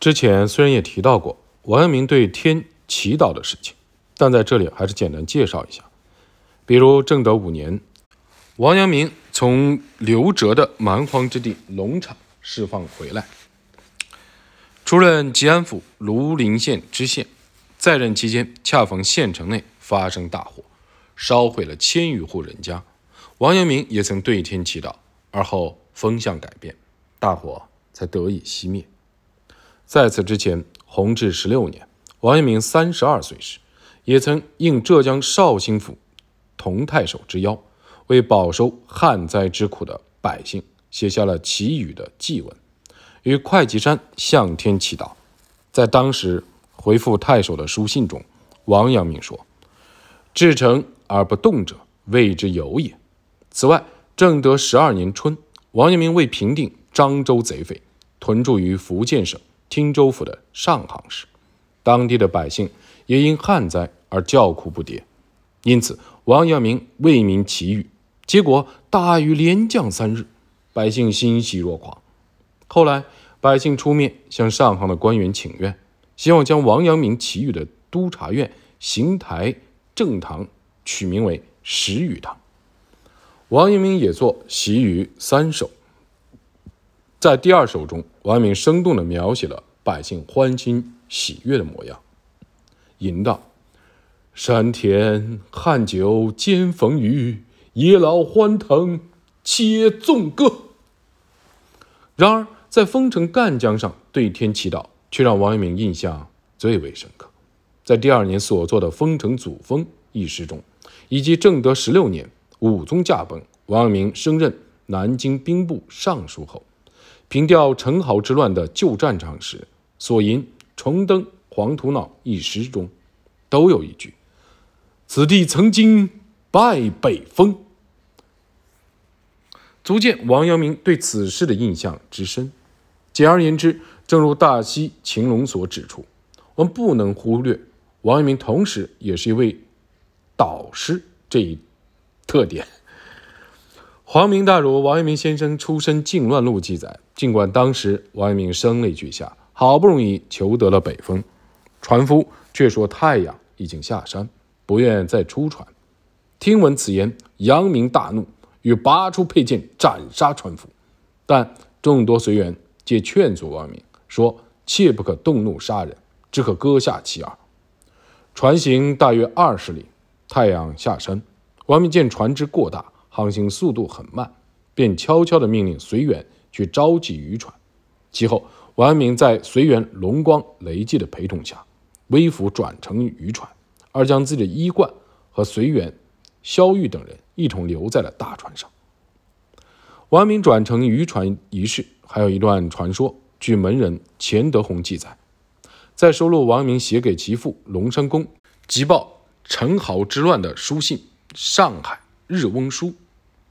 之前虽然也提到过王阳明对天祈祷的事情，但在这里还是简单介绍一下。比如正德五年，王阳明从刘哲的蛮荒之地龙场释放回来，出任吉安府庐陵县知县。在任期间，恰逢县城内发生大火，烧毁了千余户人家。王阳明也曾对天祈祷，而后风向改变，大火才得以熄灭。在此之前，弘治十六年，王阳明三十二岁时，也曾应浙江绍兴府同太守之邀，为饱受旱灾之苦的百姓，写下了祈雨的祭文，与会稽山向天祈祷。在当时回复太守的书信中，王阳明说：“至诚而不动者，谓之有也。”此外，正德十二年春，王阳明为平定漳州贼匪，屯驻于福建省。汀州府的上杭市，当地的百姓也因旱灾而叫苦不迭，因此王阳明为民祈雨，结果大雨连降三日，百姓欣喜若狂。后来百姓出面向上杭的官员请愿，希望将王阳明祈雨的督察院邢台正堂取名为时雨堂。王阳明也作习雨三首。在第二首中，王阳明生动地描写了百姓欢欣喜悦的模样，吟道：“山田旱久兼逢雨，野老欢腾且纵歌。”然而，在丰城赣江上对天祈祷，却让王阳明印象最为深刻。在第二年所作的《丰城祖峰》一诗中，以及正德十六年武宗驾崩，王阳明升任南京兵部尚书后。凭吊陈豪之乱的旧战场时所吟《重登黄土脑》一诗中，都有一句：“此地曾经败北风”，足见王阳明对此事的印象之深。简而言之，正如大西秦龙所指出，我们不能忽略王阳明同时也是一位导师这一特点。皇明大儒王阳明先生出身靖乱录记载，尽管当时王阳明声泪俱下，好不容易求得了北风，船夫却说太阳已经下山，不愿再出船。听闻此言，阳明大怒，欲拔出佩剑斩杀船夫，但众多随员皆劝阻王阳明，说：“切不可动怒杀人，只可割下其耳。”船行大约二十里，太阳下山，王明见船只过大。航行速度很慢，便悄悄地命令随员去召集渔船。其后，王阳明在随员龙光、雷继的陪同下，微服转乘渔船，而将自己的衣冠和随员萧玉等人一同留在了大船上。王阳明转乘渔船一事，还有一段传说。据门人钱德洪记载，在收录王阳明写给其父龙山公急报陈豪之乱的书信《上海日翁书》。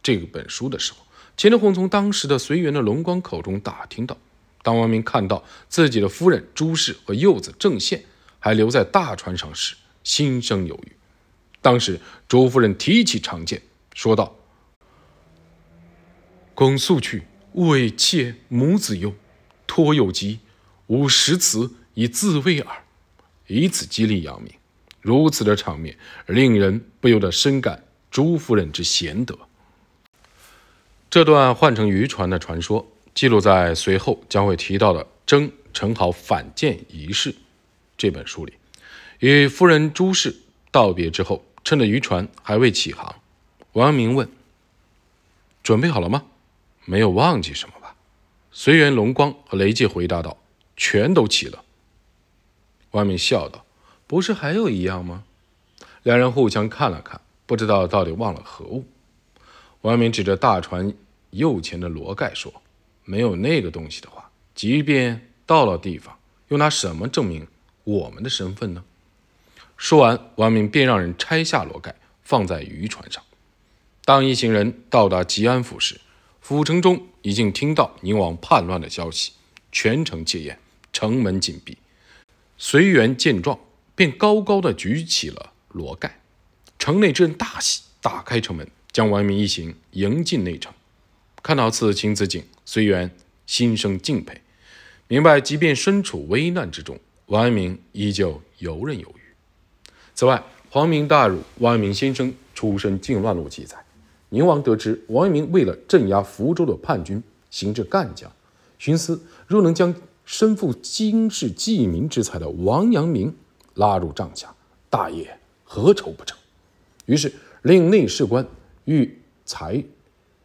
这本书的时候，钱德洪从当时的随员的龙光口中打听到，当王明看到自己的夫人朱氏和幼子郑宪还留在大船上时，心生犹豫。当时朱夫人提起长剑，说道：“公速去，为妾母子忧，托有疾，吾识此以自卫耳。”以此激励杨明。如此的场面，令人不由得深感朱夫人之贤德。这段换成渔船的传说记录在随后将会提到的《征陈豪反间仪式》这本书里。与夫人朱氏道别之后，趁着渔船还未起航，王阳明问：“准备好了吗？没有忘记什么吧？”随员龙光和雷介回答道：“全都齐了。”王阳明笑道：“不是还有一样吗？”两人互相看了看，不知道到底忘了何物。王阳明指着大船右前的罗盖说：“没有那个东西的话，即便到了地方，又拿什么证明我们的身份呢？”说完，王阳明便让人拆下罗盖，放在渔船上。当一行人到达吉安府时，府城中已经听到宁王叛乱的消息，全城戒严，城门紧闭。随员见状，便高高的举起了罗盖。城内之人大喜，打开城门。将王阳明一行迎进内城，看到此情此景，随缘心生敬佩，明白即便身处危难之中，王阳明依旧游刃有余。此外，皇明大儒王阳明先生出身靖乱路记载，宁王得知王阳明为了镇压福州的叛军，行至赣江，寻思若能将身负经世济民之才的王阳明拉入帐下，大业何愁不成？于是令内侍官欲才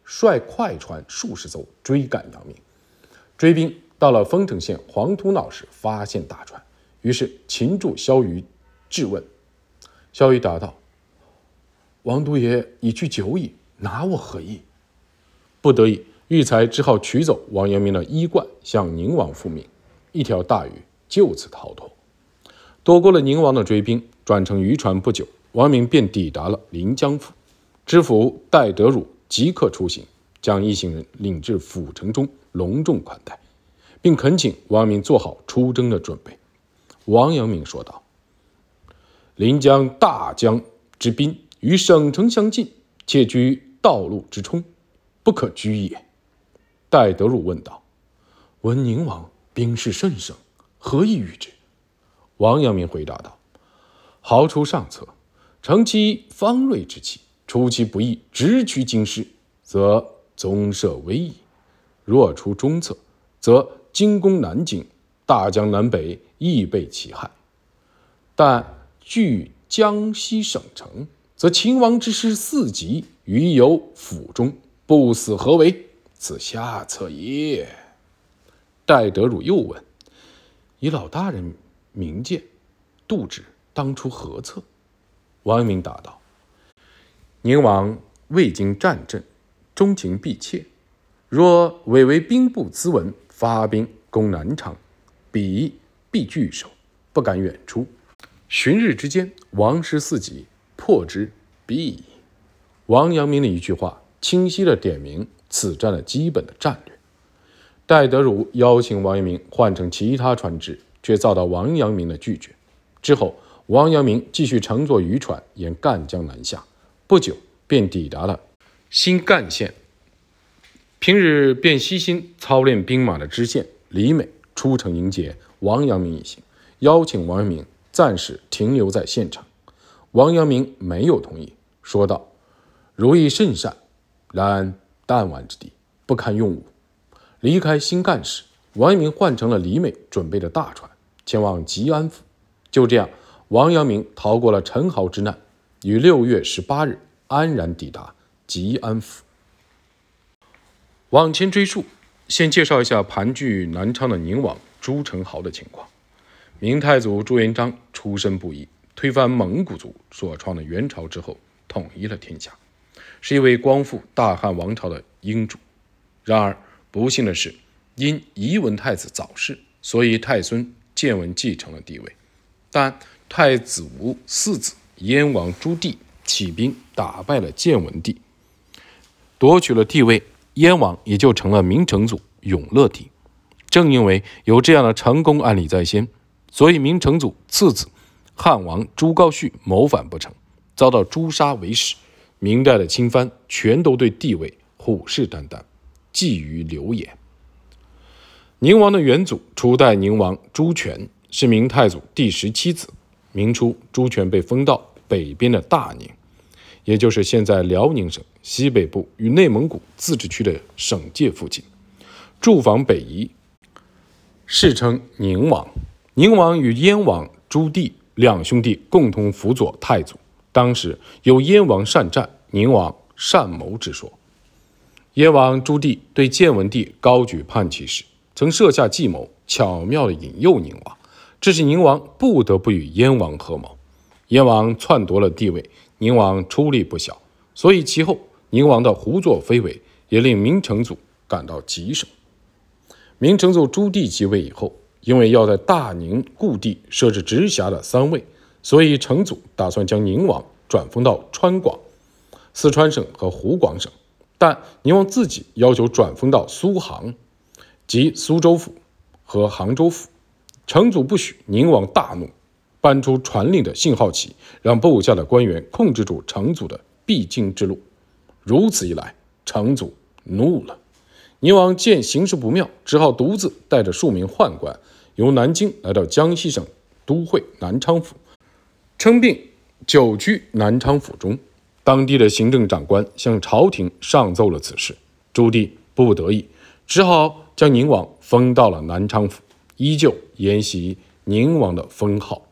率快船数十艘追赶杨明，追兵到了丰城县黄土坳时，发现大船，于是擒住萧瑜，质问。萧瑜答道：“王都爷已去久矣，拿我何意？”不得已，玉才只好取走王阳明的衣冠，向宁王复命。一条大鱼就此逃脱，躲过了宁王的追兵，转乘渔船不久，王阳明便抵达了临江府。知府戴德儒即刻出行，将一行人领至府城中，隆重款待，并恳请王阳明做好出征的准备。王阳明说道。临江大江之滨，与省城相近，且居道路之冲，不可居也。戴德儒问道：“闻宁王兵势甚盛，何以御之？”王阳明回答道：“豪出上策，乘其方锐之气，出其不意，直趋京师，则宗社危矣；若出中策，则进攻南京，大江南北亦被其害。但。”据江西省城，则秦王之师四级于有府中，不死何为？此下策也。戴德汝又问：“以老大人明鉴，杜之当初何策？”王阳明答道：“宁王未经战阵，钟情必切。若委为兵部咨文，发兵攻南昌，彼必拒守，不敢远出。”旬日之间，王师四级，破之必矣。王阳明的一句话，清晰地点明此战的基本的战略。戴德儒邀请王阳明换乘其他船只，却遭到王阳明的拒绝。之后，王阳明继续乘坐渔船沿赣江南下，不久便抵达了新赣县。平日便悉心操练兵马的知县李美出城迎接王阳明一行，邀请王阳明。暂时停留在现场，王阳明没有同意，说道：“如意甚善，然弹丸之地不堪用武。”离开新干时，王阳明换成了李美准备的大船，前往吉安府。就这样，王阳明逃过了陈豪之难，于六月十八日安然抵达吉安府。往前追溯，先介绍一下盘踞南昌的宁王朱宸濠的情况。明太祖朱元璋出身不易，推翻蒙古族所创的元朝之后，统一了天下，是一位光复大汉王朝的英主。然而不幸的是，因仪文太子早逝，所以太孙建文继承了帝位。但太子无四子，燕王朱棣起兵打败了建文帝，夺取了帝位，燕王也就成了明成祖永乐帝。正因为有这样的成功案例在先。所以，明成祖次子汉王朱高煦谋反不成，遭到诛杀为始。明代的亲藩全都对帝位虎视眈眈，觊觎流言。宁王的元祖初代宁王朱权是明太祖第十七子。明初，朱权被封到北边的大宁，也就是现在辽宁省西北部与内蒙古自治区的省界附近，驻防北夷，世称宁王。宁王与燕王朱棣两兄弟共同辅佐太祖。当时有燕王善战，宁王善谋之说。燕王朱棣对建文帝高举叛旗时，曾设下计谋，巧妙地引诱宁王，致使宁王不得不与燕王合谋。燕王篡夺了帝位，宁王出力不小，所以其后宁王的胡作非为也令明成祖感到棘手。明成祖朱棣即位以后。因为要在大宁故地设置直辖的三位，所以成祖打算将宁王转封到川广、四川省和湖广省，但宁王自己要求转封到苏杭，即苏州府和杭州府。成祖不许，宁王大怒，搬出传令的信号旗，让部下的官员控制住成祖的必经之路。如此一来，成祖怒了，宁王见形势不妙，只好独自带着数名宦官，由南京来到江西省都会南昌府，称病久居南昌府中。当地的行政长官向朝廷上奏了此事，朱棣不得已，只好将宁王封到了南昌府，依旧沿袭宁王的封号。